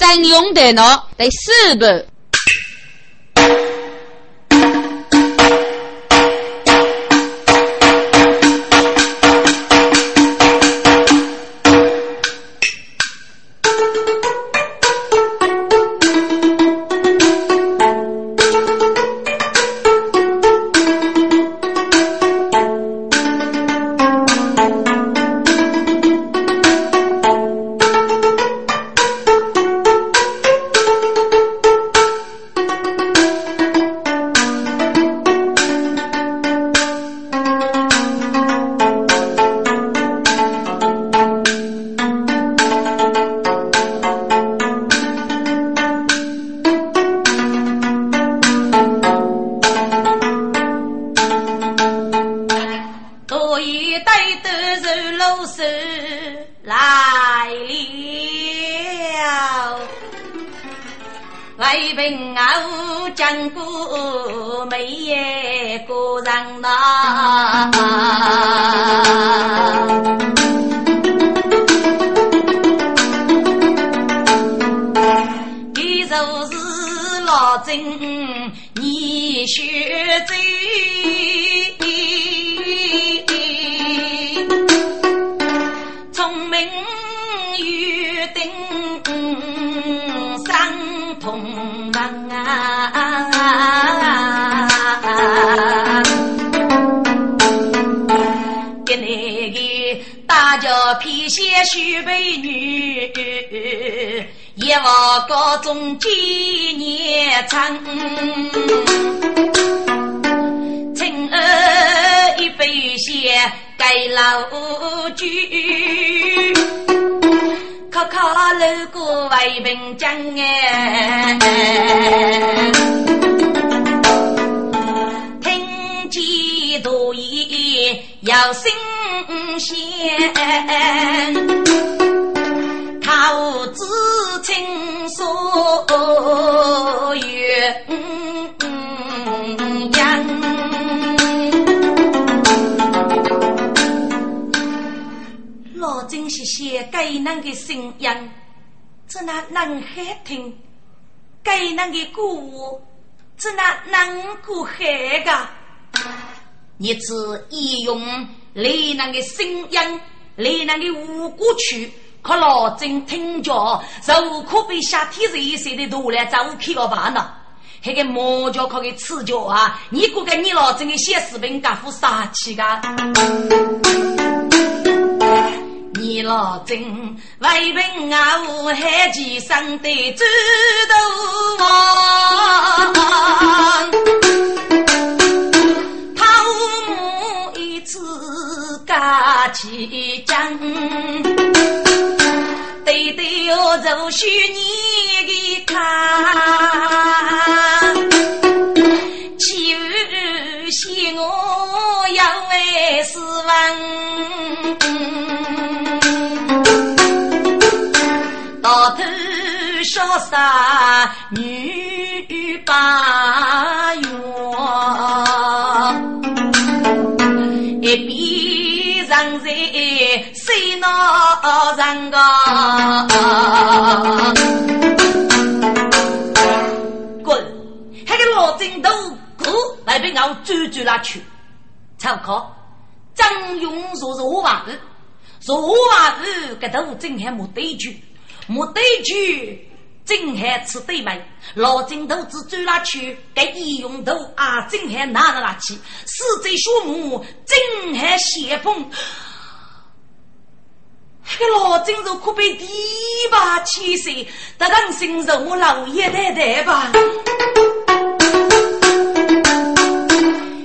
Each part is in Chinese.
占用电脑第四步。为老举，可可路过为凭江哎，听见多疑要生险，他无知轻。真用的呢，得四步。能海听，该那个歌，只那能过海个。你只一用来那个声音，来那个无歌曲，可老真听着，就可被夏天热热的多来，找我开个饭呢。那个毛脚可给刺脚啊！你估个你老真的写视频，干副杀气个。你老真为凭啊，武海其上的猪头王，他母一次架起将，对对我就许你的看，岂是我要为死亡？头潇洒女八月，一边人在水闹人高。滚！那个老金都过来被我追追拉去，参考张勇说是我娃子，说我娃子个头真还没对句。木对句，正还吃对门，老金头子追拉去，给义勇头啊，正还拿着拉去，四贼树木，正还写风。这个老金头可被提拔起岁，得让心受我老爷太太吧。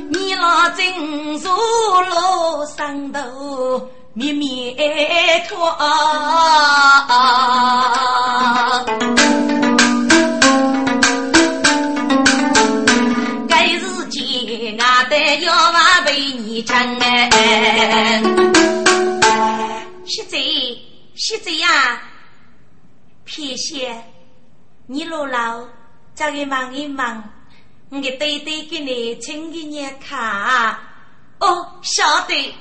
你老金坐楼上头。绵绵拖，该日间俺得要娃为你争哎！喜贼，喜贼呀！撇些，你老老再给忙一忙，我给对对给你请给你看。哦，晓得。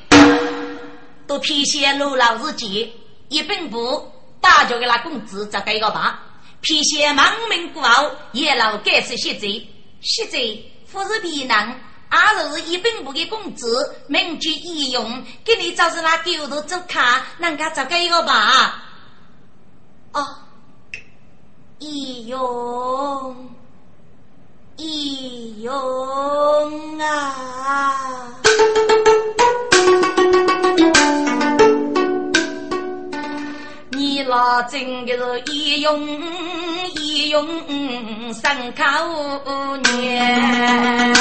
都体现了老日节，一本部大家给那工资再给个吧，披线亡命过后，也老该是谢罪。谢罪，不是皮囊，而是一本部的工资，名具易用，给你找是那丢头做卡，人家找个一个吧。哦，易用，易用啊！你老真的是一勇一勇三口年，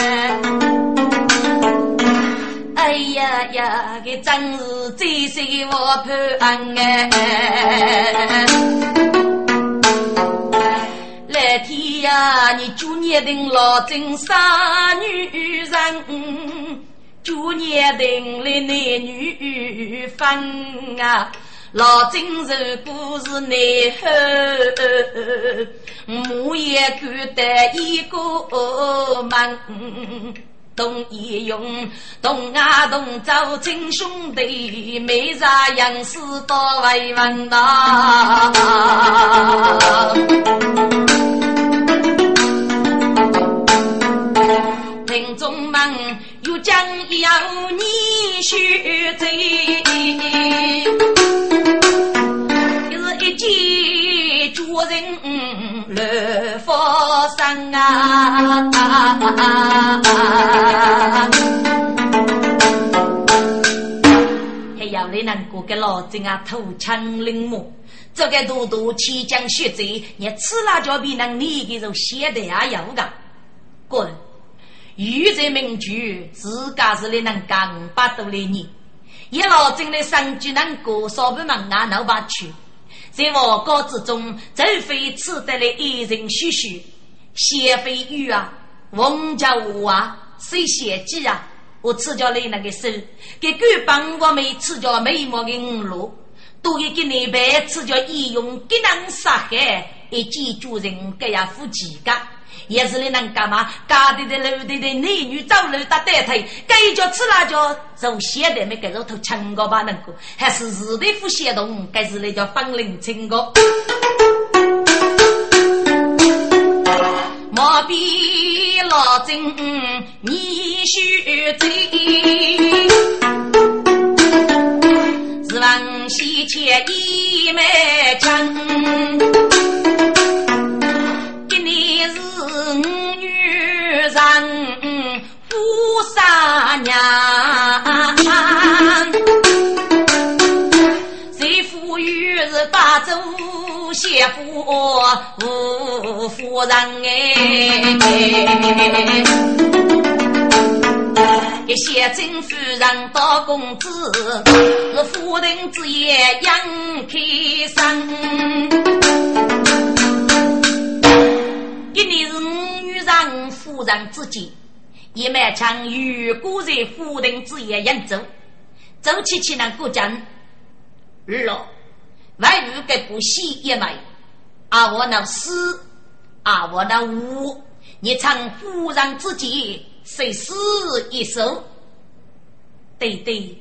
哎呀呀，这真是最谁我盼哎！来天呀，你祝年定老真生女人，祝年定了男女分啊！老金寿故事内后，我也看得一个忙。东一勇，东啊东走亲兄弟，没啥样事多为问呐。听众们，将要你学醉。一见主人来佛山啊！还要你能过个老精啊，土枪灵木，这个多多起将血贼，你吃辣椒比能你给肉写的啊有个滚！玉在名句，自家是你能干把多的你，一老精的三句能过，少不忙啊，闹把去。在我高之中，周非吃得了一人嘘嘘，谢飞玉啊，王家我啊，谁嫌弃啊？我吃掉你那个手，给狗帮我没吃掉眉毛的五路，多一个内白吃掉义勇，给人杀害，一见主人给呀夫妻家。也是你能干嘛？家里的楼的的男女走路打带腿，该叫吃辣椒，从现在没给肉头强过吧？能够还是日的不协同，该是那叫本领清高。莫比老郑，你须知，是王西切一脉强。娘，谁富裕是八州媳妇夫夫人哎，给县政夫人打工资，是夫人之业养开生，一年是五女人夫人之间。一满枪与古人夫人之言应走，走起去那古镇，日了，外遇给不喜一枚，啊我那死，啊我那无，你唱夫人之计，谁死一手？对对，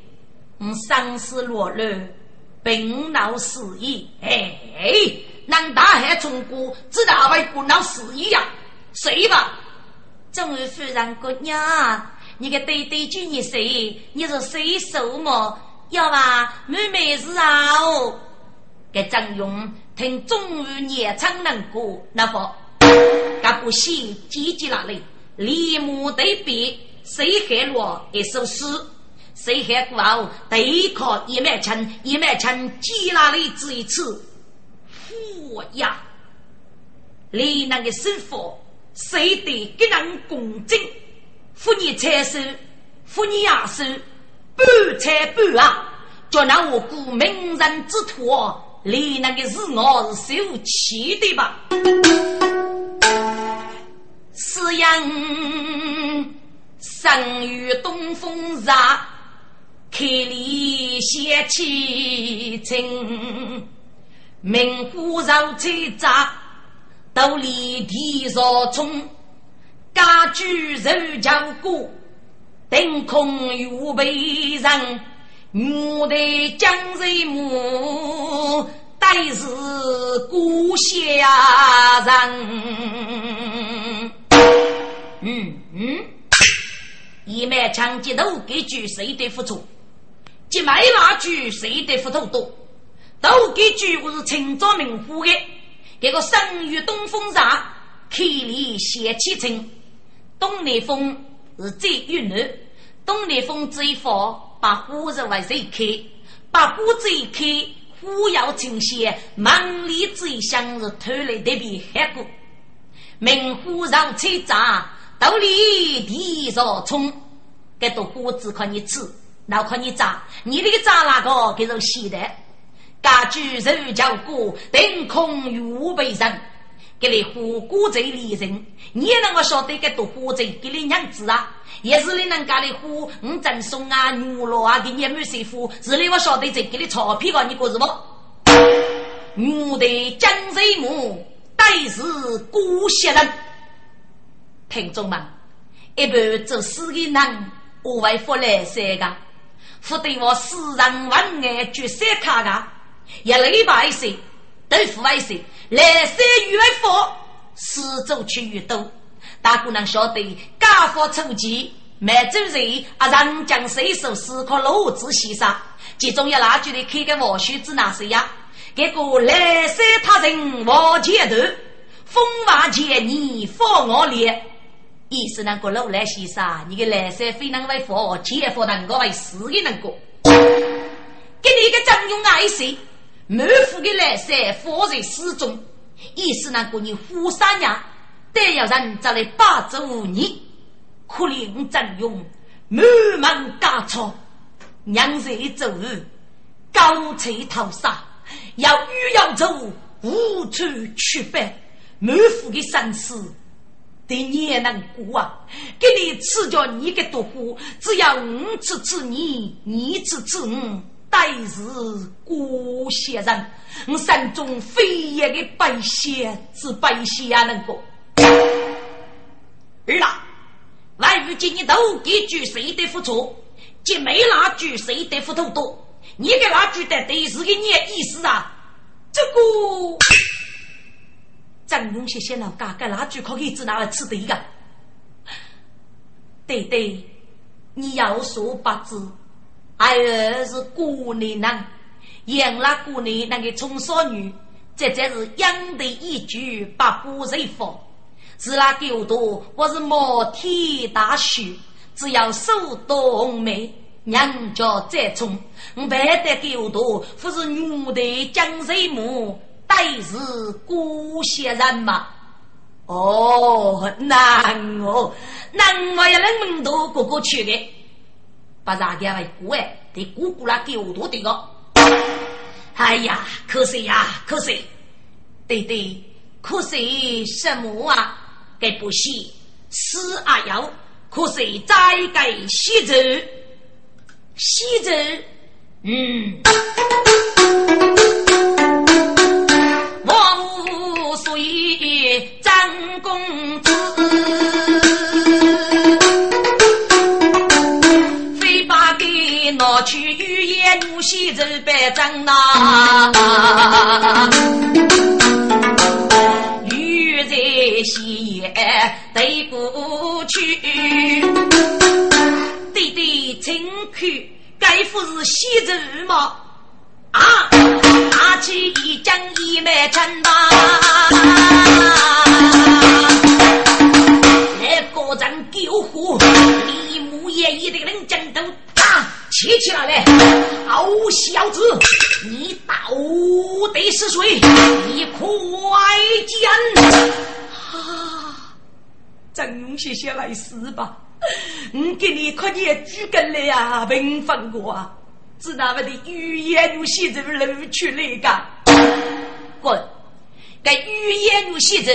我生死落落，病闹死意，哎，南大海中国，知道为不闹死意呀？睡吧。众位夫人姑娘，你个对对句你谁？你是谁手么？要吧，妹妹是啊哦。给张勇听中午年唱能歌，那不，他不信，积极那里，立马对比，谁害我一首诗，谁害过后对抗一枚枪，一枚枪击那里只一次，嚯呀！你那个师傅。谁得给人共振？妇女财手，妇女牙手，半财半啊！叫那我顾名人之徒，你那个是我是受气的吧？是阳生于东风日，开里仙气清，明湖绕翠闸。斗里地上冲，家居受强过，腾空又被人，我的江水母但是故乡人。嗯嗯，一面枪击头给举谁的付出？即买那句谁的付出多？都给举我是清朝名府的，这个生于东风上，口里写气清。东南风是最运暖，东南风最发，把虎日为谁开？把虎子一开，虎要清鲜，满里最香是偷来的比黑过。明火上菜炸，豆里地上葱，这朵虎子靠你吃，那靠你炸，你那个炸那个给人洗的。家居肉叫过，腾空玉背上。给你火锅最厉人，你也能够晓得个多火贼给你娘子啊！也是你能家里火，五赠送啊，牛肉啊，给你满师傅，是你我晓得这给你钞票啊，你过是不？牛的江水母，乃是古血人。听众们，一般做事的人，我为福来三个，福得我私人文案绝三卡的，一礼拜岁，都付外岁。来三月佛，四周去越多，大姑娘晓得家父出奇，满洲人啊，长江水手思考罗子先生，其中一那句的开个王须子那谁呀？结果来山他人往前头，风华前你放我脸，意思那个路来先生，你个来三非能为佛，前佛能够为死的能够，给你一个张勇爱谁？满腹的来塞，放在诗中，意思那个你富三娘，但要人再来霸住你，可怜张勇满门家错，娘在走路，高吹逃杀，要欲要走，无处去奔，满腹的生死，对你也能过啊！给你赐教你个多苦，只要我支持你，你支持我。待是孤仙人，我山中飞叶的白仙，是白仙也能够。儿啊，万如今你都给举谁的付出，就没那举谁的付出多。你给那举的对是个你意思啊？这个张勇先生老家给那句可以只拿来吃的一个。对对，你要说八字。儿是姑娘呢，养了姑娘那个穷少女，这才是养的一句把不人放。是那狗多，我是冒天大雪，只要手动眉，娘家再冲，我白得狗多，不是女的江水母，待是姑仙人嘛？哦，难哦，难我要能门头过过去的。把大家为姑哎，得姑姑来给我多的个。哎呀，可惜呀，可惜，对对，可惜什么啊？给不惜死阿要，可惜再给西走，西走，嗯，玉叶女婿走百丈呐，玉在西对不去，弟弟请看，该不是西走吗？啊，拿起一将一枚钱呐，来个人救火，李木爷一的人战斗。起起来嘞！好小子，你到底是谁？你快讲！啊，张勇先生来死吧！我给你快点举根来呀，平分过啊！知道我的语言如戏子露出来个？滚！该语言如戏子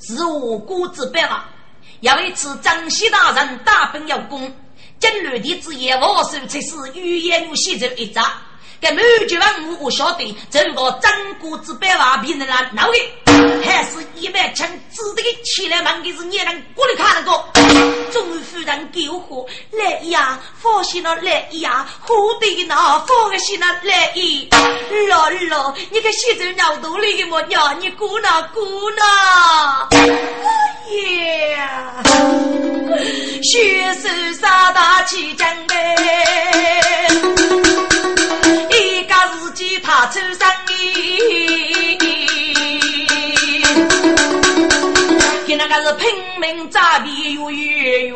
是我国之本啊！要一次张西大人大本要功。金乱的之言，我手才是语言如西走一扎。该满九万五，我晓得这个张国之百万别人来闹的，还是一百枪指的起来，忙的是你能过来看那个。总夫人救火来呀，放心了来呀，火的呢放心了来呀，老二老，你个现在脑洞里的么娘，你姑呢姑呢？哎呀，血手杀大旗将哎，一家自己他出生给那个是拼命诈骗又越狱，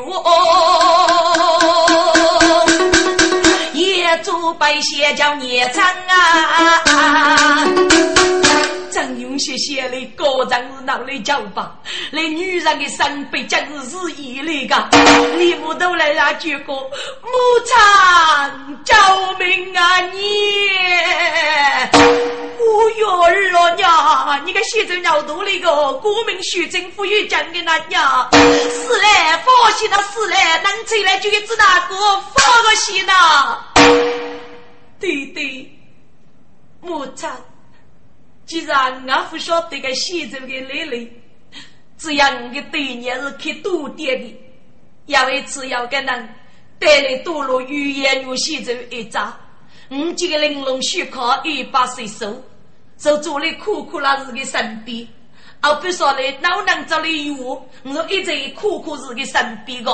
野猪白血叫孽障啊！张勇谢谢你，高长是闹来叫吧？那女人的身被将是一类的，你不都来让举个母亲救命啊你！我哟儿了娘，你个现在尿肚里个国民学政府有讲的那娘，是嘞，放心了是嘞，能出来就知那个放个心呐。对对，母亲。既然俺不晓得个西周的来历，只要你的对年是去多点的，因为只要给人带来多罗语言与西周一扎，五几个玲珑虚考一把岁数，就坐在苦苦那日的身边，而不说嘞老能这里有我，我一直苦苦日的身边个，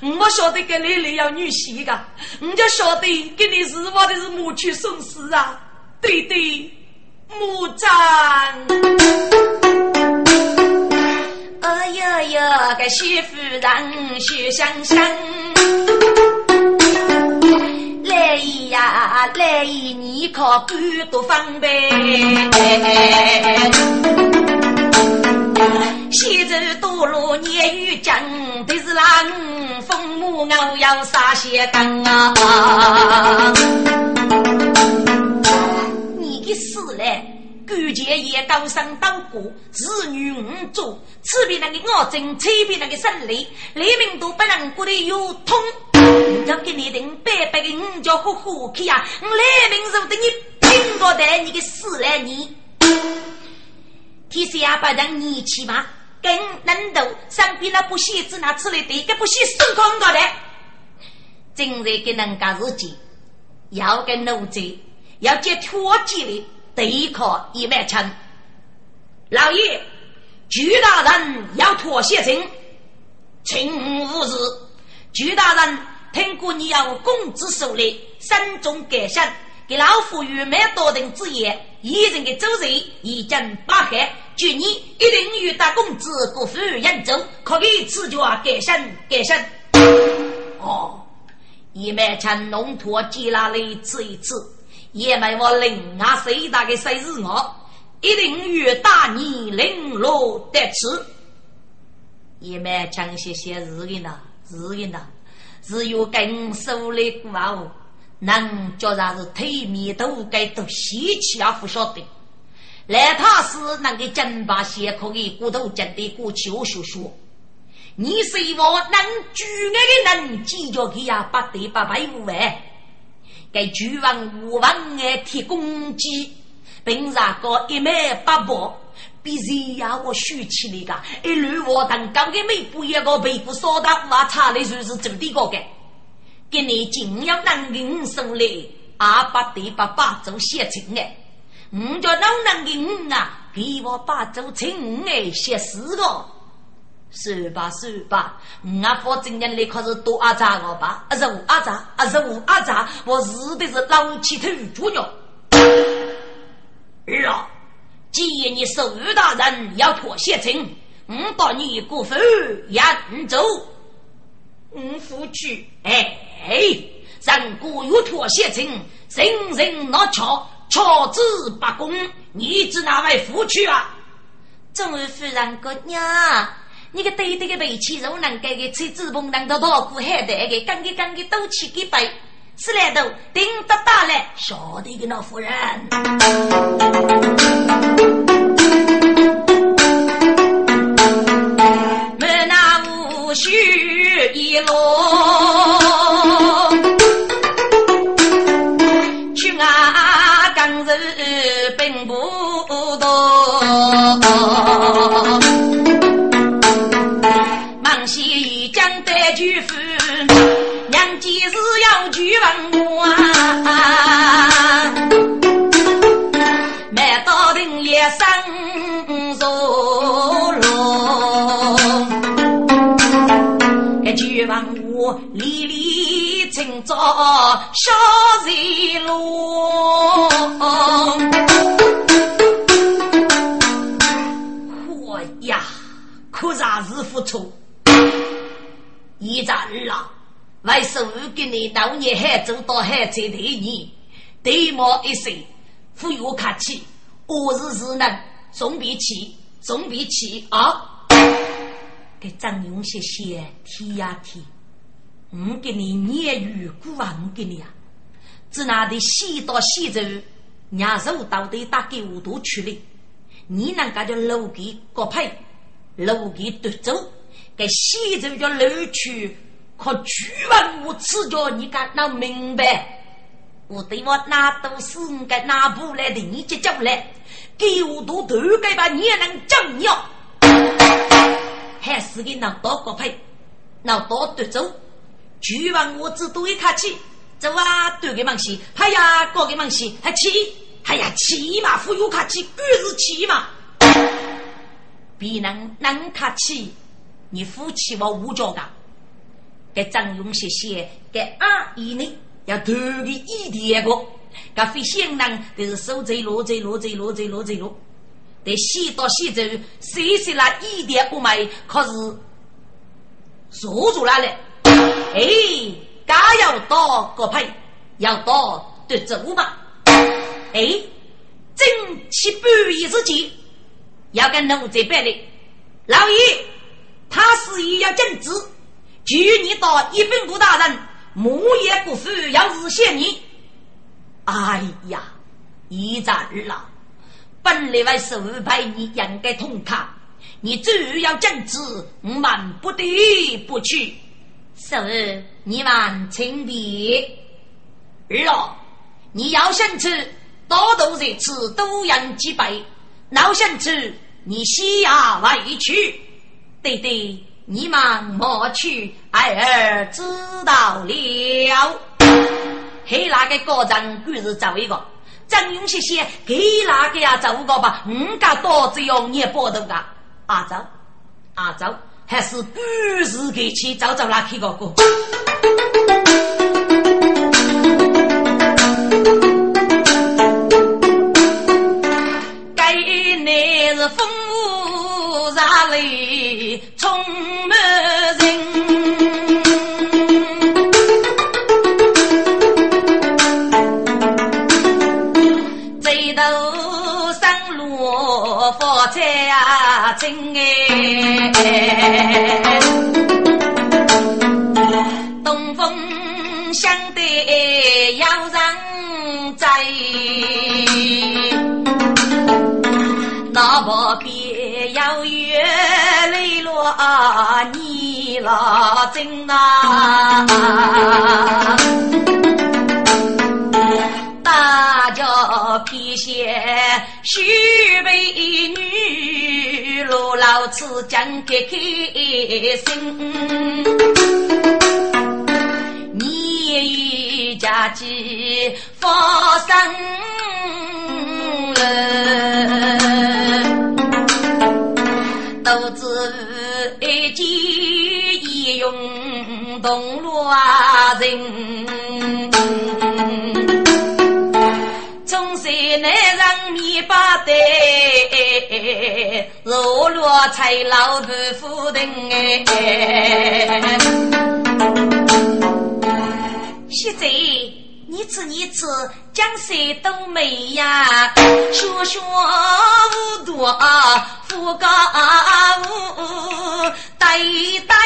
我晓得跟你里要女婿个，我就晓得跟你是我的是母去送死啊，对对。木杖，哎呀呀，个媳妇人雪香香，来呀来，你可敢多方便？西周多罗年与将，都是狼风母我要杀些干啊！死来，关键也高声当过，子女五族，此比那个我真，此比那个胜利，黎明都不能过得有通。要给你等白白的五叫呼呼去呀！我黎明如得你拼过的，你个死来你！天下不让你去吗？跟难斗，上边那不写字拿出来的，个不写手空过的。正在给人家日记，要跟奴才。要借脱节的对抗一万枪，老爷，朱大人要妥协成，请勿事。朱大人听过你要公子手里山中改善，给老夫与满多人之言，一人的周人已经八海，祝你一定与大公子过富扬州，可以赐教改善改善。哦，一万枪弄脱接那里吃一吃。也没我领啊，谁大的谁是我，一定与大你领落得吃。也没讲些些日的呢，日的呢，只有更手的古话，能叫啥是腿面都该都稀奇啊，不晓得。来，他是那个真把些可以骨头真的过去我说说，你是我能举爱的能记着给呀，不得不佩服哎。给巨王无王爱提供给，并让个一枚八宝，比谁呀我竖起来个，一路我等高的每步一个背骨扫大瓦差的就是这么的个个，给你尽要能给手里阿爸对八八做写成哎，我叫老能给我啊，给我八做成哎写四个。是吧是吧，我佛今年你可是多阿杂我吧？啊是五阿杂，啊是五阿杂，我日的是老气头猪肉。儿啊，既然你是武大人要妥协成，我把你过府扬州，我夫去哎，人果有妥协成，人人拿巧，巧子不公，你知哪位夫去啊？众位夫人姑娘。你个对对个背气肉能给个吹纸棚能到稻谷海带个，刚给刚给都起个背，吃来都顶得大嘞，晓得个老夫人。门那无须一落，要拒问我啊，买到定也生如龙，一句问我里里清早小日落。可啥是付出？一战了，为什么给你当年还走到海在对你？对毛一生，富有客气，我是只能总比起，总比起啊！给张勇谢谢提呀提，我给你言语古啊，我给你啊，只拿的西到西走，伢手到底打给我都去了，你能感觉楼给国配？路给夺走，给西走叫楼去，可居万无此叫你敢闹明白？我对我那都是你该拿不来的，你就叫来，给我都都该把你能整尿，还是给闹多个配，闹多夺走，居万我只多一卡气，走啊，多给忙西，哎呀，高给忙西，还气，哎呀，气嘛，富有卡气，鬼是气嘛。必能能客气，你夫妻我无交噶。给张勇谢谢，给阿姨呢要投给一点个，噶非先人都是手贼罗贼罗贼罗贼罗贼罗，得西到西走，谁谁那一点不买，可是锁住了嘞。哎，家要到个配，要到得走嘛。哎，正七半夜之间。要跟奴才办的，老爷，他是也要正直。据你到一分部大人，母也不服，要日谢你。哎呀，一战了，本来为是派你应该通卡，你只要正直，我们不得不去。是你们请别。二你要想吃，多多热吃，多养几倍。老想吃。你西呀委屈，对对，你们莫去，儿儿知道了。嘿，那个高人故事找一个，张勇谢谢，给那个呀找个吧，五家多只要你报头噶。阿走阿走，还是故事给去找找那去个个。风雾杂里充发财啊，真哎，东风相对要人在。那不边要月泪落你老真啊！大家偏些许美女，罗老子讲开开心。你家鸡发生了。都知一见一用动乱人，从山南上面把带，落落才老不夫人哎，现在。你吃你吃，江山都美呀，学学无多富高武，代代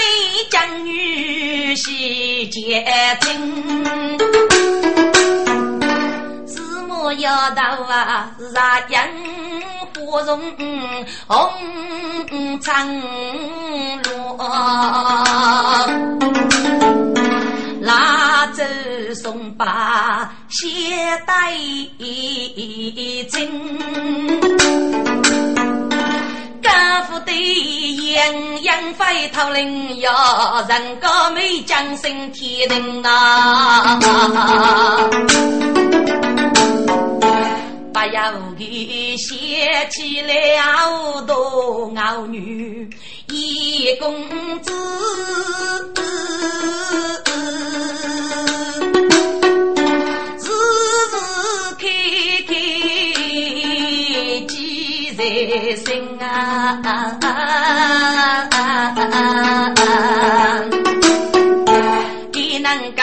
将女婿结亲。什么要到啊？啥样花容红长罗。拉走送把携带真，各府的鸳鸯飞头领呀，人高美将升天人啊！不要给写起了多傲女一公子。心啊！你能家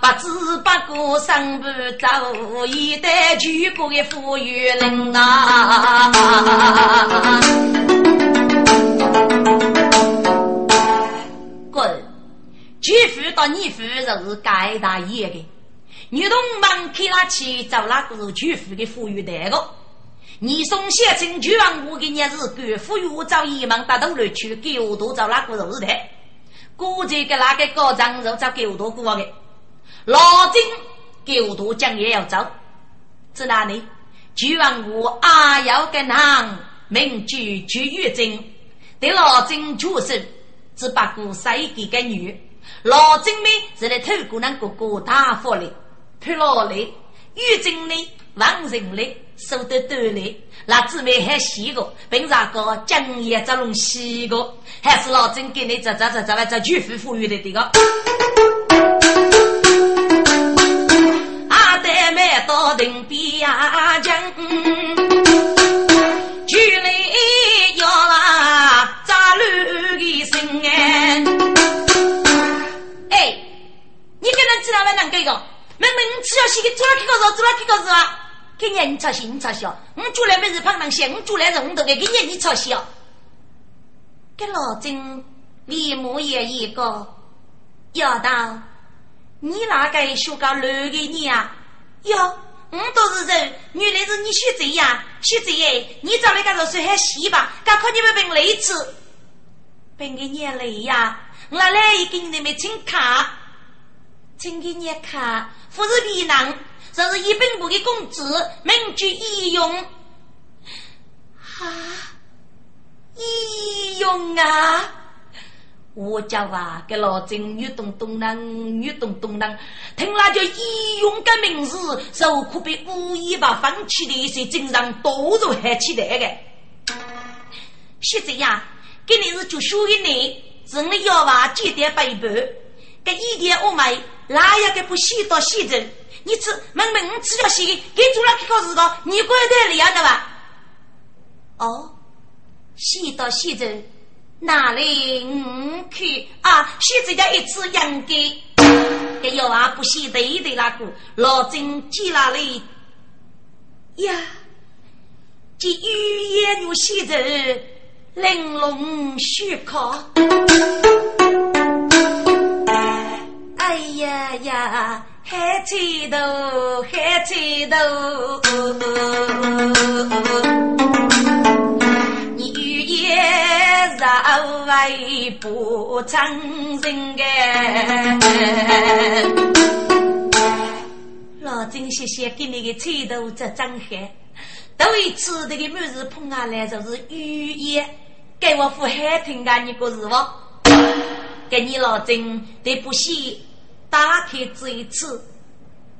不知不觉生不走，一代举国的富裕人啊！滚！举夫到你夫就是该大爷的，女同门开拉去找那个是举夫的富裕代个。你送县城去往我给你是官府又找一门大头来去给我多找那个肉的，估计给那个高长肉找给我多过的，老金给我多讲也要走，在哪里？去往我阿要跟男名居居月金，对老金出手，只把过塞给个女，老金呢是来透过那哥哥大福的，配老的月金呢王人的。手得锻炼，那姊妹还洗过，平常个江也这种洗过，还是老郑给你这这这这来这巨富富裕的这个。阿呆妹到定边疆，距离要啦扎路的心哎。哎，你跟人知道没？能给个？妹妹，你只要洗个，做了几个肉，做了几个肉啊？今年你操心，你操心哦！我煮来没是胖东西，我煮来是我都给今年你操心哦。给老郑立马也一个要道，你哪个学个男的你啊？哟，我都是人，原来是你学这样，学这样，你找那个热水还洗吧？刚看你们病累吃，病给你累呀！我来一给你们请卡，请给你卡，不是皮囊。这是一本部的工资，名具医用。啊，医用啊！我叫啊，给老郑越动动人，越动动人，听那叫医用的名字，就可被无意把放弃的一些精神都都喊起来的。现在呀，给你是就属于你，是你要话简单背叛，给一点我买，哪一个不洗到洗着？你吃，明明你吃了些，给做了这个事个，你管得了的吧？哦，洗到洗着，哪里唔去啊？洗这家一次养给，给要啊不洗对的那个，老郑记哪里呀？这语言又洗着，玲珑虚考。哎呀呀！海起头，海起头，你语言绕外不长人哎。老郑谢谢给你个吹头这张海，头一次这个每日碰下来就是语言，给我副海听啊，你个是不？给你老郑对不起。打开这一次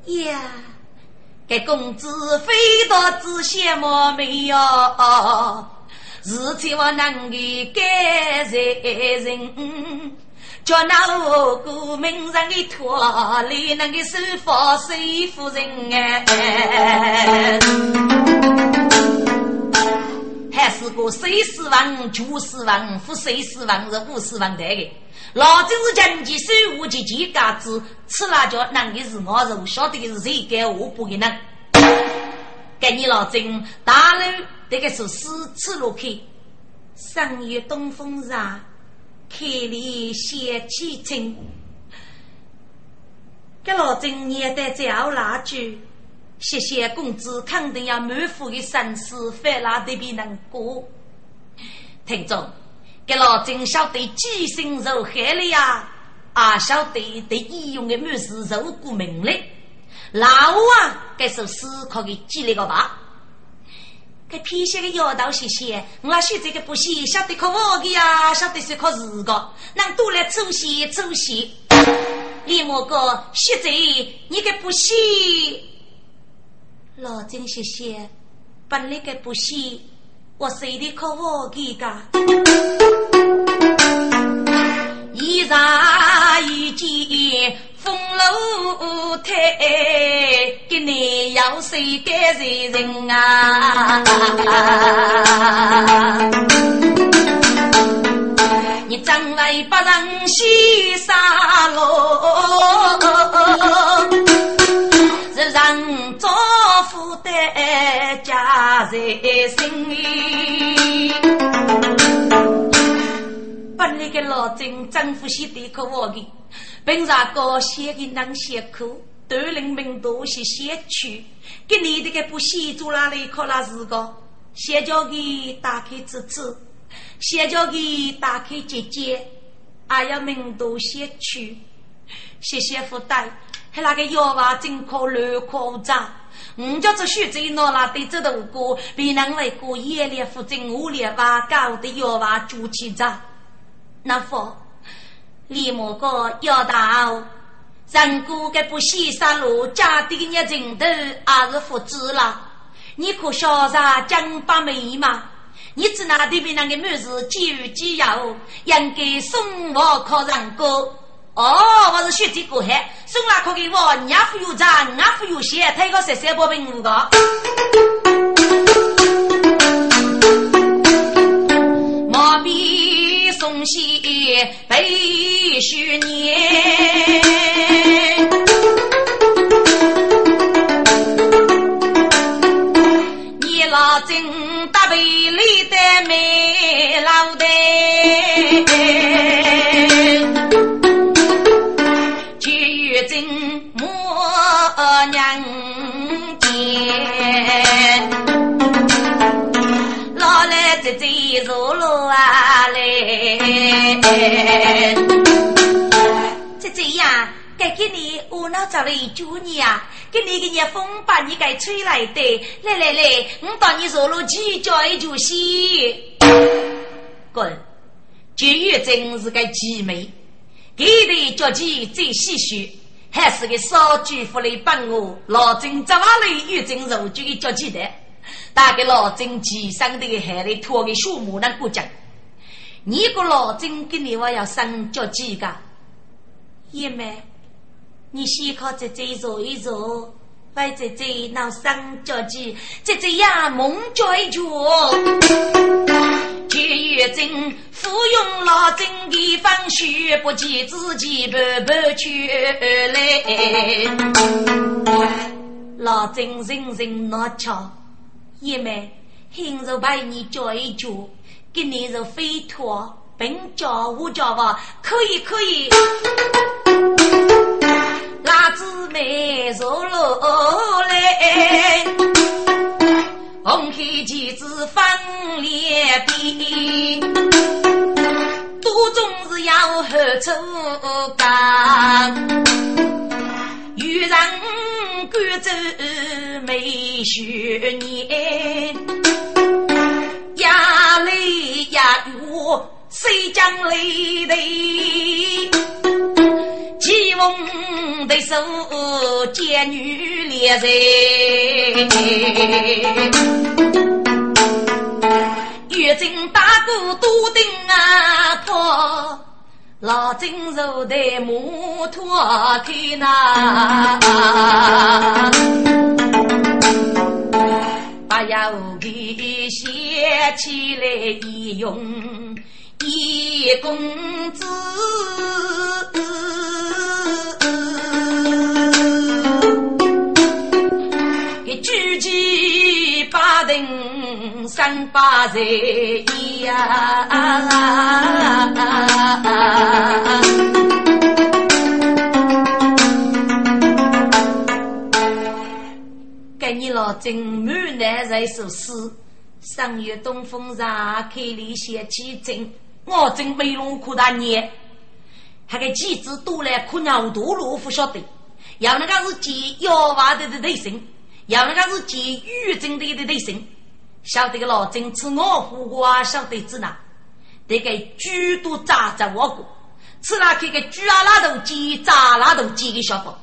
呀，给公子飞到子羡慕没有？日前我能给感人，叫那我国名人的托里能给收发收夫人哎，还是个谁死亡就死亡，负谁死亡是五死亡的。老子是经济手无及几家子，吃辣椒难的是我肉，晓得的是谁给我不给人？给你老郑大楼这个是四次路口，三月东风上，开里写起青。给老郑念的叫那句，谢谢公子肯定要满腹的心思，非拉得比能过。听众。给老郑晓得几心如海了呀！啊，晓得对医用的满是受过命令。老啊，该是思考的积累个吧？给偏些个妖道些些，我那学这个不习，晓得可我的呀，晓得是可是个，能多来出息出息。李莫哥，学这你个不习，老真些些，本来个不习，我谁的可我的噶？一茶一见。风楼台，给你要谁给谁人啊？你将来不让西沙落，在心里。把那个老郑丈夫写的可我的。本啥个写的难写苦，都人民都是写去，给你这个不写做哪里可那是个？写叫给打开支持，写叫给打开姐姐，还要民都写去，谢谢福袋，还那个药娃真可乱可杂，我叫这学在拿那对这头过，别人为过夜里负责我里把搞的药娃煮起着，那否？李莫哥要到，人过个不洗杀路，家的日人头还是复制了。你可潇洒江八妹吗？你只拿对面那个妹子几有几要，应该送我考人过。哦，我是学这个还送那考给我，你富有账，你富有写，他一个十三包平五个。来。这样，该给你我老早了一九年啊，给你个热风把你给吹来的。来来来，我帮你坐了几脚一就行。滚！绝月真是个奇美，给的脚气最唏嘘，还是个少主妇来帮我。老郑这瓦里月真肉就一脚气的，打给老郑骑上的海里拖个树木那过江。你个老郑给你我要生脚气个。爷们，你先靠姐姐坐一坐，为姐姐闹上脚气，姐姐呀梦叫一觉。就月正服用老针的方血，不见自己白白去来。老针人人拿巧，爷们，今日为你叫一叫，给你是飞脱。本叫我叫吧，可以可以。辣子妹坐落来，红黑旗子分列边，多种是要何处讲？有人赶走梅雪年，谁将来的？吉翁的手见女恋人，月正大鼓多顶啊破，老金手的木托开那，把腰给写起来一用。一公子，一举起八等三八在呀，给你老郑满男人首诗，上月东风上，开里写起真。我真没龙苦大年，那个机子多来苦鸟多路不晓得，要那个是见妖娃的的内心，要那个是见玉真的的内心。晓得个老郑吃我胡瓜，晓得子哪？得给猪都炸在我过，吃那这个猪啊拉头鸡，炸拉头鸡的小宝，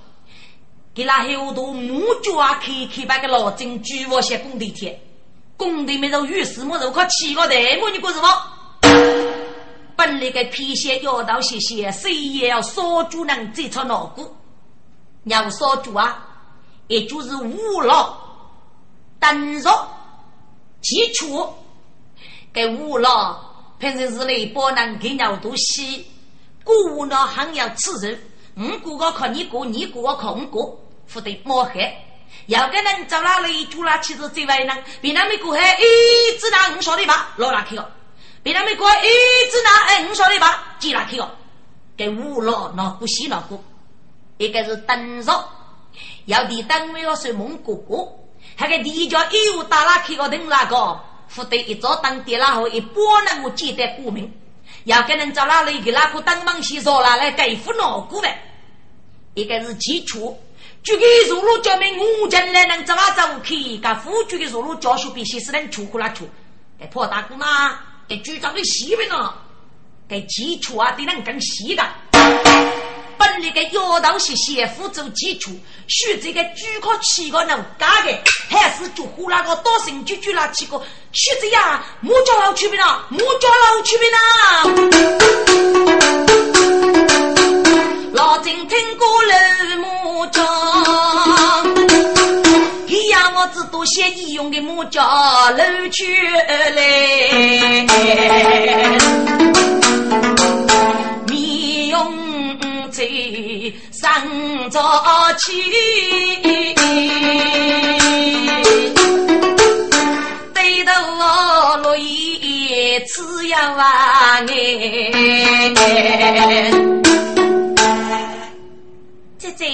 给那很多木脚啊，开开把个老郑猪窝些工地贴，工地没有雨丝，没有靠七个台，么你过什么？本来个皮鞋要到些些，谁也要烧猪能最出脑骨，要烧猪啊，也就是五老灯肉。基础给五了，平时日里不能给鸟都洗，过呢还要吃肉。五过个靠你过，你过个靠我过，不得抹黑。要个人找哪里煮了，其实最为难。别那没过海，一只拿五晓得吧？老哪去哦？别那没过海，一只拿哎五晓得吧？几哪去哦？给五了，那不洗那个，一个是灯肉，要地单位要是蒙哥哥。那个地叫一五打拉开个灯那个，不得一早当爹然后一拨那我记得过名，要给人找哪里给那个当忙洗烧拿来盖副脑骨呗。一个是基础，举个入路教明五进来能走啊走去，噶辅助的入路教学比些是能出苦拉出，给破大姑嘛，给局长的细呗呢，给基础啊得能更细的。本来个腰刀是先辅助基础，学这个举考七个能干的，还是就胡那个多神举举那七个，学这呀，木脚老区别了，木脚老区别了。老郑听过了木脚，多些医用的木脚老区来，你用。在上早起，对头落叶吃呀哇哎！姐姐，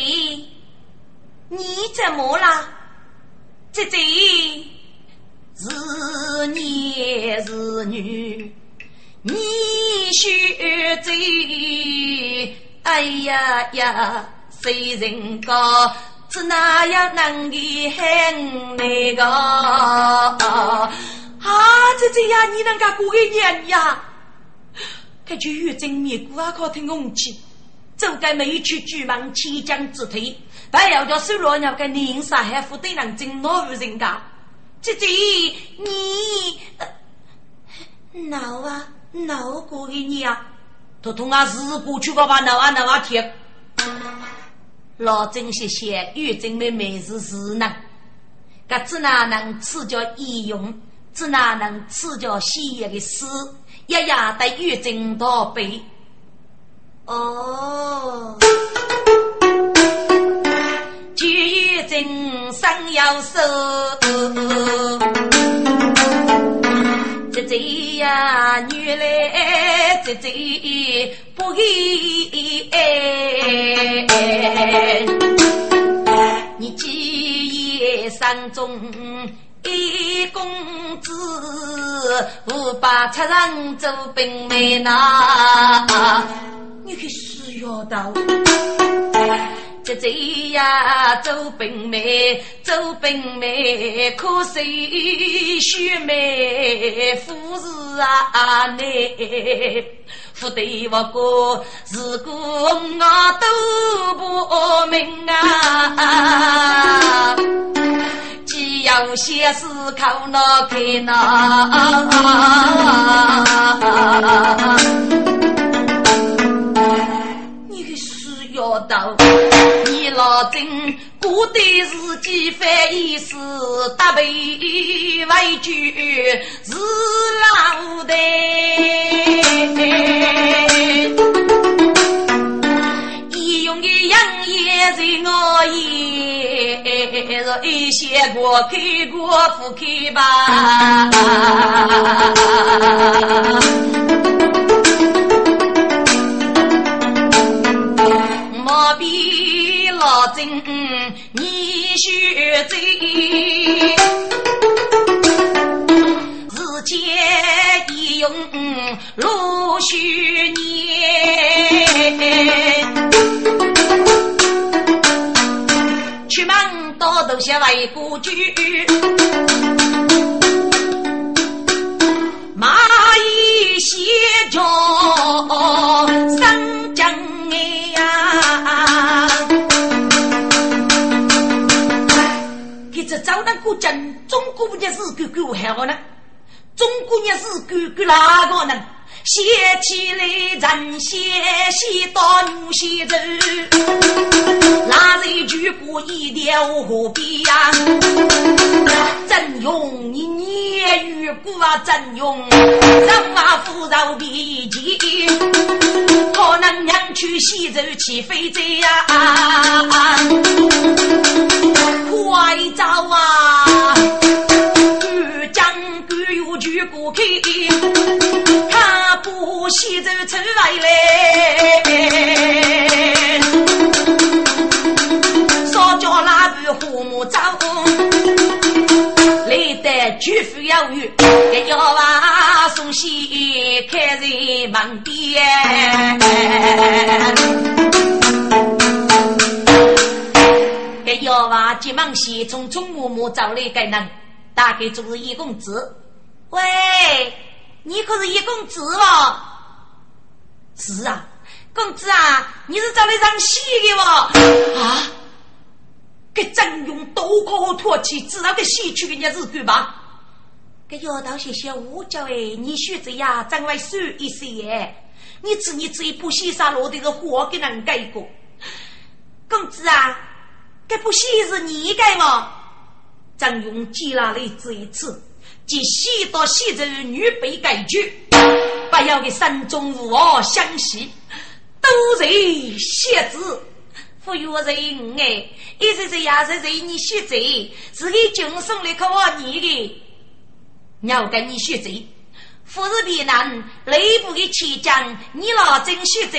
你怎么了？姐姐，是男是女？你学最。哎呀呀，谁人高，只那样能的很那个啊！姐姐呀，你能够过一年呀？这就越正面过啊，靠听空气，走该没去举忙起将之推，不要叫收罗鸟个年杀还不得能进老夫人家。姐姐，你闹啊闹过一年。头痛啊！日过去个吧，闹啊闹啊贴。老郑些些，玉珍妹妹是是呢，搿只哪能赐叫医用，只哪能赐叫西药的诗，一夜得玉珍倒背。哦，就玉珍生要瘦。姐姐呀，女来姐姐不给哎，你几爷山中一公子，五把出人做兵妹呐，你可是要到。姐姐呀，周兵妹，周兵妹，可惜须妹夫是啊内，不得我过，如果我都不明啊，只要先思考那开那。要到你老真过的自己反义是搭配委屈是老的，一用的养也在我也，若一些过开过不开吧。老比老精你学精，日间一用如许年，出门到头学外国句，马衣鲜着三金哎呀。这招那古镇，中国不也是狗狗害我呢？中国也是狗狗哪个呢？写起来人写写到女写字，哪人举过一条河边呀？真用你念语过啊，真用让马夫饶笔记，可能娘去西走起飞贼呀？快走啊！欲将官有举过去。西走出来嘞，少叫拉布父母走，累得举夫要有，给要娃送喜开人门边，给要娃急忙西匆匆忙忙找来个人，大概就是一公子，喂。你可是一公子哦？是啊，公子啊，你是找来上戏的哦？啊，给张勇多可唾弃，知道个戏曲人家日干吧？给丫头些些误教哎，你学着呀，长来瘦一些哎，你知你这一部戏上落的个活给人改过？公子啊，这部戏是你改吗？张勇接了来这一次。即戏到西州女被改举，不要给山中无我相惜，都是写字。忽悠人哎，一直是也是人你写字，是给军送来考你的。要跟你学字，富士避难内部的旗将，你老真学字，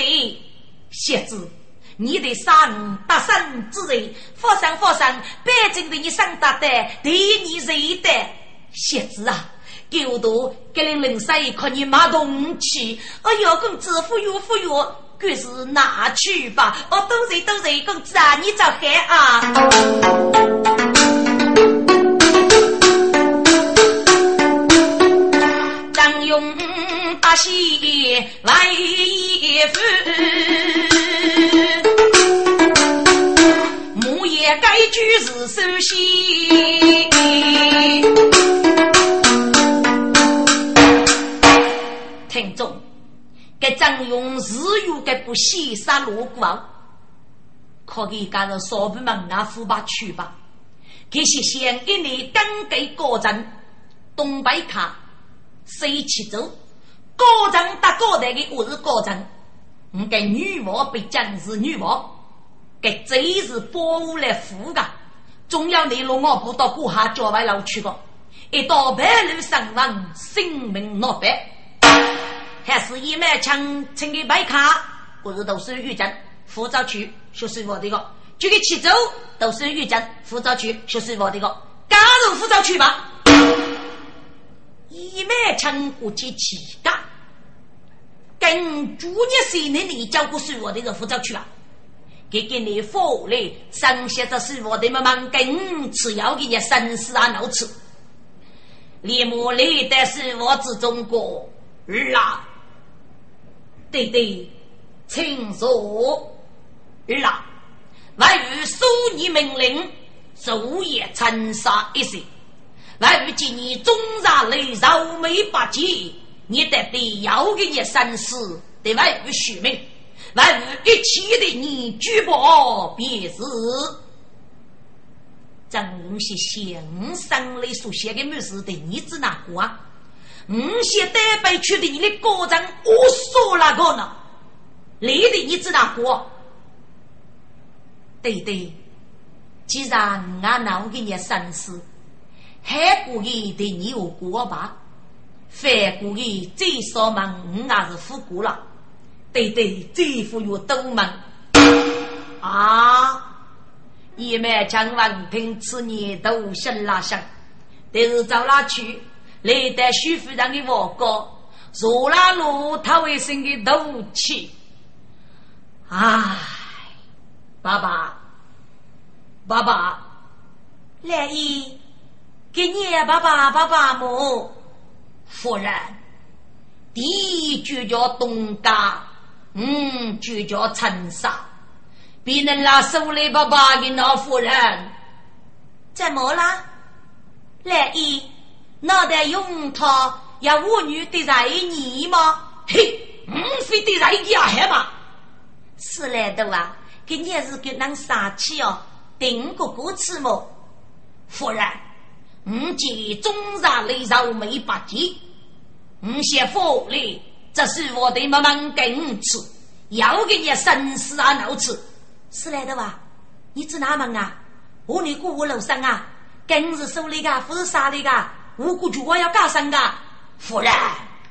写字，你得上大山之人，佛山佛山，北京的你上大的，对你谁的？写字啊，狗多给人零三一看你马东气。哎呦，公子忽悠忽悠，可是拿去吧。哦，都是都是，公子啊，你找黑啊。张勇把戏来一副，木叶该句是首席。听众，给张勇日有给不西沙路过，可以加入少部门啊，副把去吧。这些县一年刚给高镇东北卡西七州高镇打高台的我是高镇，我给女王被讲是女王，给这是保护来护的，重要内容我不到过下郊外老去的，一到半路上亡，性命难白。还是一买枪，请给买卡，或者都是预警，护照区就是我的个，就给骑走都是预警，护照区就是我的个，加入护照区吧。一买枪过去骑的，跟主业谁能你交过是我的个护照区啊？给给你发来，剩下的是我的妈妈跟吃药给你生死啊闹吃，立马来的是我之中国儿啊！对对，请坐。儿啊，外遇收你命令，昼夜沉杀一些。外遇今年终日内绕眉八戒，你得必要给你生死，对外遇续命。外遇一起的你举报便是。正是先生的所写的没事的，你知哪个啊？五些代表区的你的高层，我说那个呢？你的你知道过？对对，既然俺那我给你生死，还故意对你有过吧？反故意最少嘛，我也是富过了。对对，最富有多嘛？啊！一满将王听此年都心拉想，但是走哪去？来得徐夫人的王哥，坐拉路他为生的毒气。唉，爸爸，爸爸，来姨，给你爸爸爸爸母夫人，第一就叫东家，嗯，就叫陈沙。别人拉手里爸爸的老夫人，怎么啦？来一脑袋用他要妇女的在你吗？嘿，嗯，非得在家还嘛？是来的啊，今天是给人杀气哦，顶个过次么？夫人，嗯，见中上来肉没八戒，嗯，些福利，这是我的妈妈给你吃，要给你生死啊脑吃。是来的吧？你指哪门啊？我你姑我楼上啊，更是手里个，不是啥的个，我姑就我要干什个？夫人，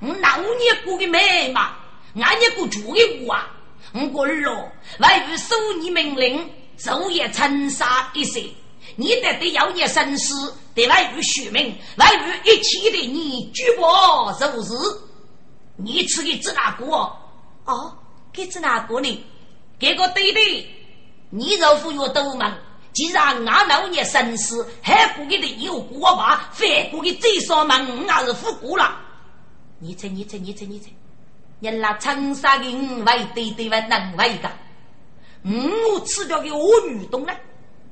我老你姑的妹嘛，俺你姑住的屋啊，我滚了，外遇守你命令，昼夜称杀一些，你得得要你生死，得外遇续命，外遇一切的你举报就是，你吃的指哪个？哦，给指哪个呢？给个对对。你若服药多忙，既然俺老年生死，还不给的有过吧？反过的最少忙，俺是服过了。你猜，你猜，你猜，你猜，人那长沙的五位对对为能为个？我吃掉个我女东人，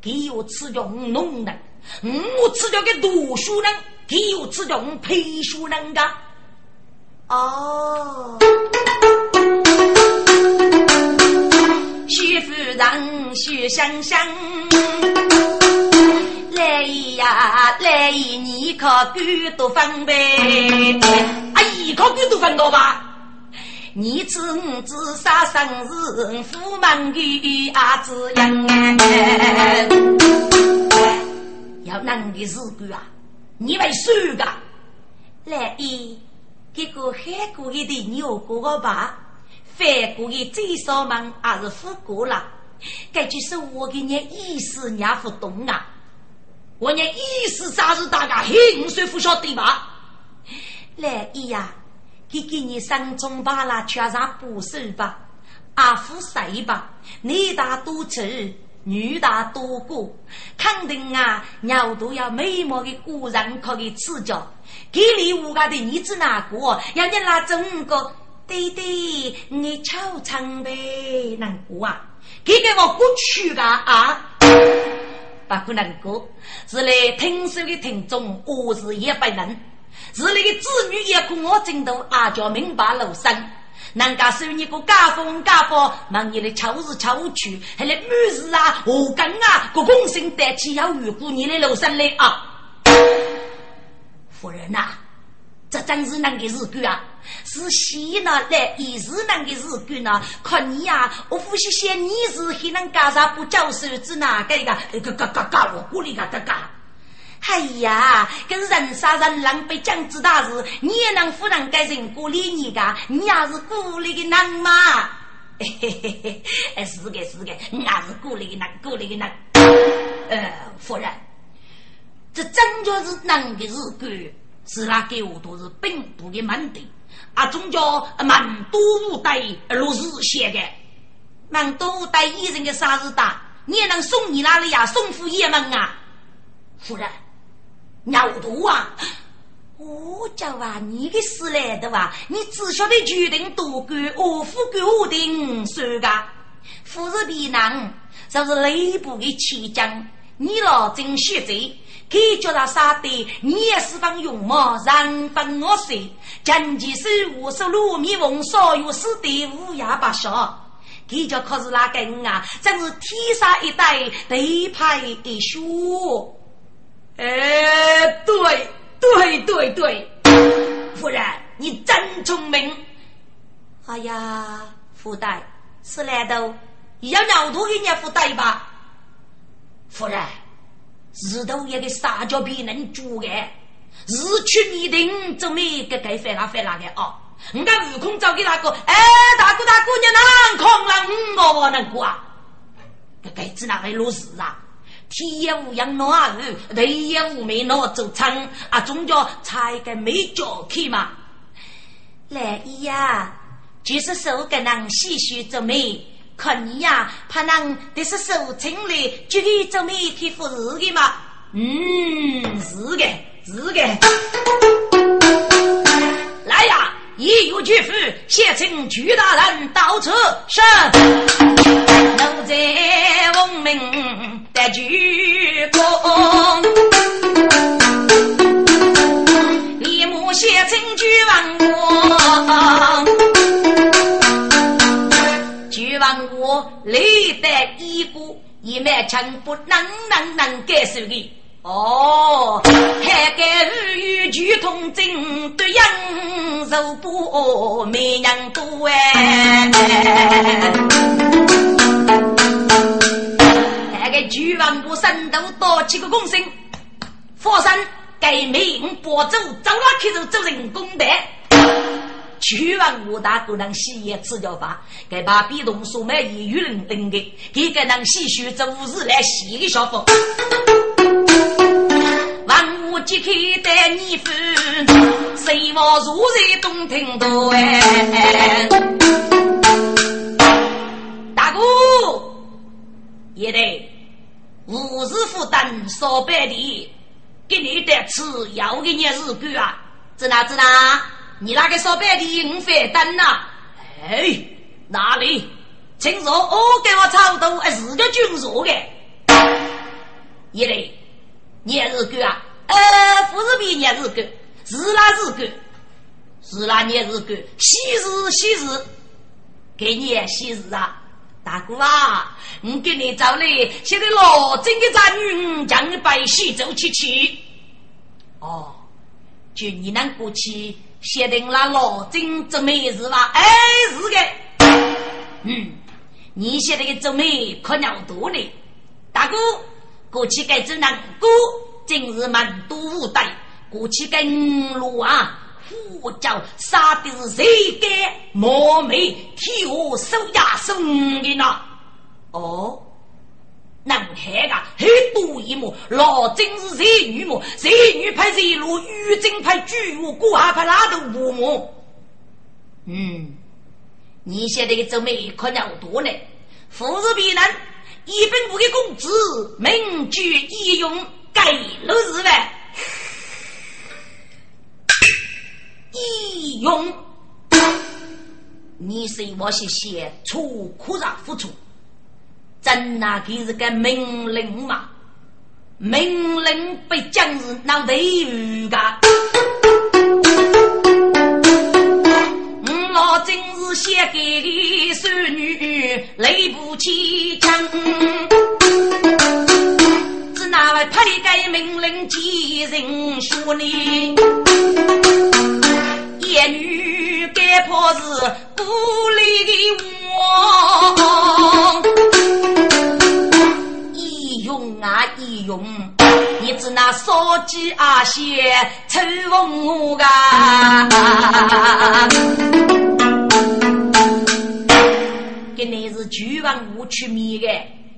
给我吃掉我农人，我吃掉个读书人，给我吃掉我陪书人个。哦。徐夫人，徐香香，来呀来，你可够多分呗？阿姨可够多分多吧？你知我知啥生日？父门的阿子样要男的日子啊？你会算个？来一，这个韩国的牛哥哥吧？翻过的最少门还是复过了，该就是我给你意思，你不懂啊！我你意思啥是大家很说不晓得吧？来姨呀，给给你三中把那全上补手吧，阿夫谁吧？男大多吃，女大多过，肯定啊，鸟都要美貌的古人可以赐教。给你五个的儿子哪个？要你拿整个。弟弟，你超唱呗，难过啊！给给我过去的啊！不可能过，是来听书的听众，我是也不能。是那个子女也跟我争斗，阿叫明白路生。人家收你个家风家风，忙你的巧事巧去，还来满事啊、何根啊，个公心得起要遇过你的路生来啊！夫人呐，这真是那个日子啊！是喜呢，来也是那个日子呢。看你呀，我不是嫌你是还能干啥不教手指哪个个？个个个个我鼓励个个个。哎呀，跟人杀人狼狈讲子大事，你也能夫人给人鼓励你噶？你也是鼓励的人嘛？嘿嘿嘿嘿，是的，是的，我也是鼓励的人，鼓励的人。呃，夫人，这真就是男的日子，是那给我都是本部的门的。啊，总叫蛮多五代落日写的，蛮多五代一人的生日大，你也能送你那里呀？送赴爷门啊，夫人，鸟多啊！我叫啊，你的事来的哇？你只晓得决定多管，我夫管我定算个。夫人皮囊就是内部的气将，你老真血贼。给叫他杀的，你也是帮勇猛？人分我谁？经济是五十六米红，少有死的乌鸦不晓。给叫可是那个啊？真是天杀一代，地派一宿。哎，对对对对，夫人你真聪明。哎呀，福袋是来的，要鸟头给你福袋吧，夫人。日头一个撒娇皮能煮的，日去你定怎么个该翻啦翻啦的哦？我看悟空找给大哥，哎，大哥大哥，你哪空了？我我能过啊？这该子哪会落实啊？天也无阳闹啊地也无没闹走仓啊，总叫差个没脚去嘛。来呀，就是说个人细细做媒。看你呀，怕人这是受情的，就给做媒体服侍的嘛？嗯，是的，是的。来呀，一有巨富，先请曲大人到此。是。奴在闻名的鞠躬，立马先请举王国。王国历代一股，一脉强不能能能改手的。哦，海盖日语举通经，对阳寿不美娘多哎。那个举王部神都多几个功勋，佛山给命播走，走了开始做人工的。举王部大姑娘洗也吃掉法，给把壁咚所买一鱼人等的，给个能洗血做五日来洗个小风。万物皆可待你分，谁望如在东听多哎？大哥，也得五日负担少百里，给你得吃要给你日干啊！知哪知哪？你那个烧白的五费单呐？哎，哪里？听说我给我差不多是个军属的，也得。年日干啊，呃，不是比年日干，是那日干，是那年日干，喜日喜日，给你喜日啊，大哥啊，我给你找来，现在老真的战女将你拜喜走去去，哦，就你能过去，写定那老金做媒是吧？哎，是的，嗯，你写那个做媒可鸟多呢，大哥。过去该只能过，今日满都无代。过去该五啊，呼叫杀的是谁干？莫美替我收押送的呢？哦，能害个多一幕，老真是谁女么？谁女派谁路？玉真派巨我过还派哪都无么？嗯，你现在的周眉可要多呢，富士必能。一本部的工资，名具一用，盖了日万。一用，你是我些些出苦上付出，真那给是个命令嘛？命令被将士那违语的。我真是写给孙女，泪不起腔。只那位派给命令几人说呢？一女该怕是孤立的我。一用啊一用，你只那烧鸡啊些臭风个。跟你是巨王无趣迷的，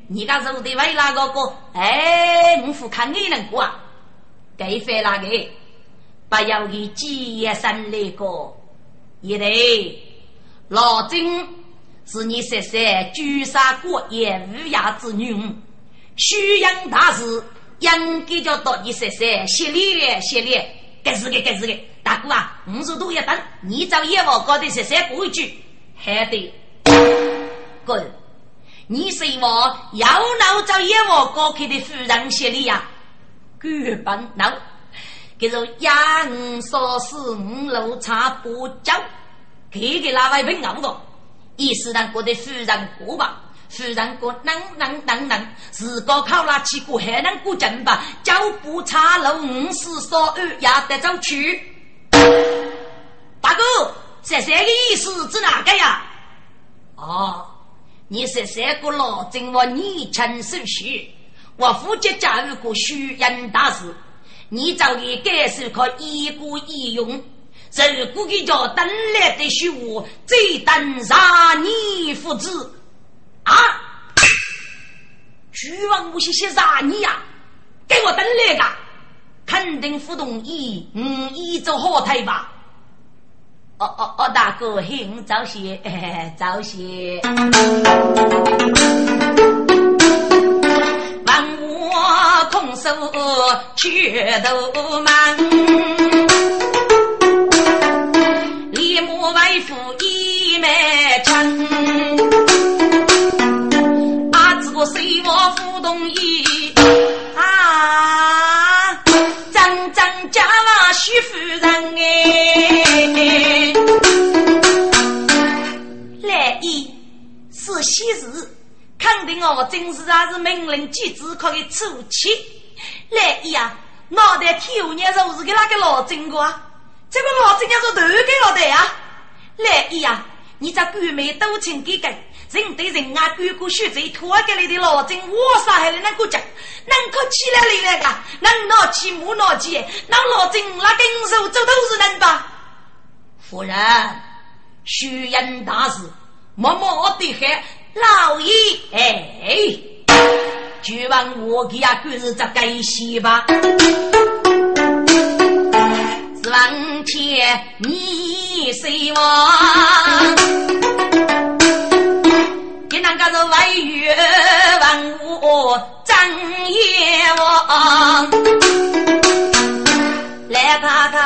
你家肉的为哪个个？哎，我不看你能过啊？该翻那个，不要给几爷生那个，也得老曾是你十三朱砂国业无涯之女，宣扬大事，应该叫到你十三谢礼谢礼，该是的该是的，大哥啊，五十多一等，你找野王搞的十三规矩，还得。滚！你是我要闹找野我过去的夫人协理呀？根本闹！给做杨少四五路差不交，给给那位朋友的，意思让我的夫人过吧？虽然个能能能能，自个考拉起过还能过劲吧？脚步差路五十少二也得走去。大哥，这三个意思指哪个呀？哦。你是三个老真我你亲手续，我负责驾驭过虚人大事，你早已感受可一股一用，如果给叫等来的虚无，最等让你负责啊！巨王无些些杀你呀，给我等来个，肯定不同意，嗯，一走好台吧。哦哦哦，大哥，请早些，早些。问我空手去都忙，立马为父一脉亲，我随我父同意啊，真真假话许夫人哎，来意是喜事，肯定我真是还是命令机制可以出气。来意啊，脑袋天五年是给那个老曾过？这个老曾要是头给老的啊！来意呀，你这官媒多情给给，人对人啊，官过血债拖给你的老曾，我杀害了那个家，能可起来来那个，能拿起木拿起，那老曾那跟手走都是能吧？夫人，虚言大事，默默的喊，老爷哎，就问我给呀，官是这该死吧。王天，你谁王？你那个是外月万物张业王，来看看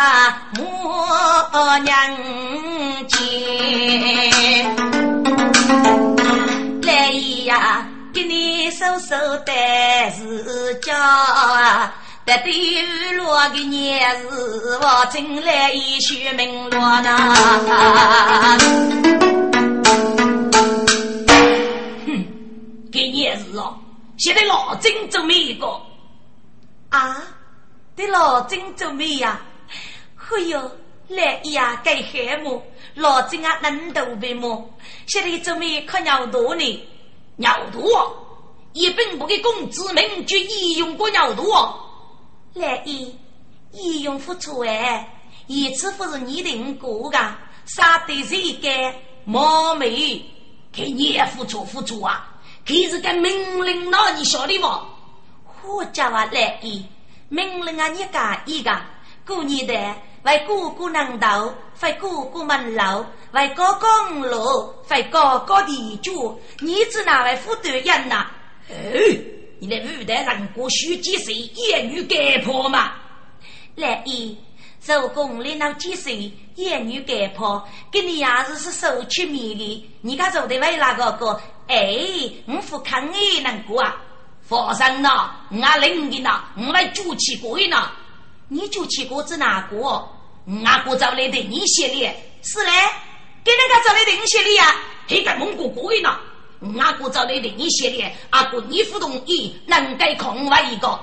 我娘亲，来呀，给你收收的是家。得对落个年日，我进来一许明落呐。哼，给年日哦，现在老金做没个啊？对老金做没呀？哎哟，来呀，该海么？老金啊，能斗呗么？现在做没可尿多呢？尿多，一本不给工资，名就一用过尿多。来一一用付出哎，一次不是你定过的，杀得谁干？毛妹，给你也付出付出啊！给是个命令，那你晓得不？我叫啊来意，命令啊你干一个，过年的为哥哥能道，为哥哥们老，为哥哥路，为哥哥地主，你只哪位负责人呐？哎。你的五代人过许几岁，言语改破嘛？来一手工练到几岁，言语改破，给你伢子是受取米的。你家做的为哪个个？哎，我不看你能过啊！佛山呐，我领的呐，我来主持过呢。你主持过子哪个？我哥找来的你写的。是嘞，给人家找来的你写的呀？黑个蒙古过呢。阿哥找你领一些的，阿哥你不同意，能给空我一个？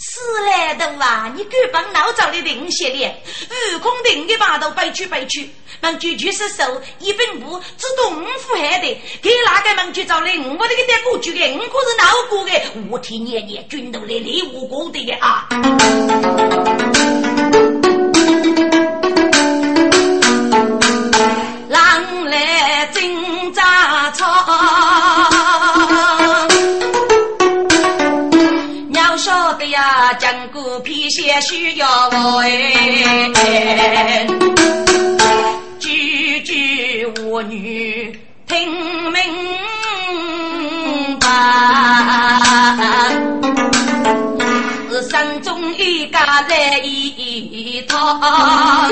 是来的哇！你敢帮老早的领些的？悟空定的把头背去背去，能句句是手，一本不自动付害的。给哪个门去找的？我这个带过去的，我可是老过的，我替年年军都来练武功的啊！讲古皮鞋需要我哎，句句我女听明白，是山中一家来一趟。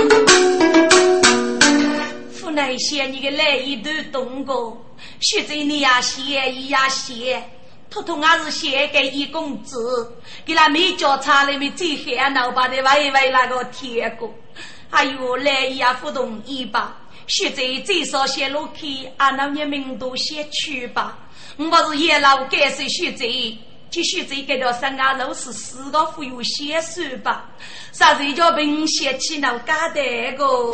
府内写你个来一段东歌，学着你呀写一呀写。偷偷俺是写给一公子，给他没交差里面最黑脑把的喂喂那个铁锅，还有来也不同意吧？现在最少写落去，俺那年名都写去吧。我是叶老改是学在，就学在给到三阿楼是四个富有写书吧？啥子叫平写起那干的个？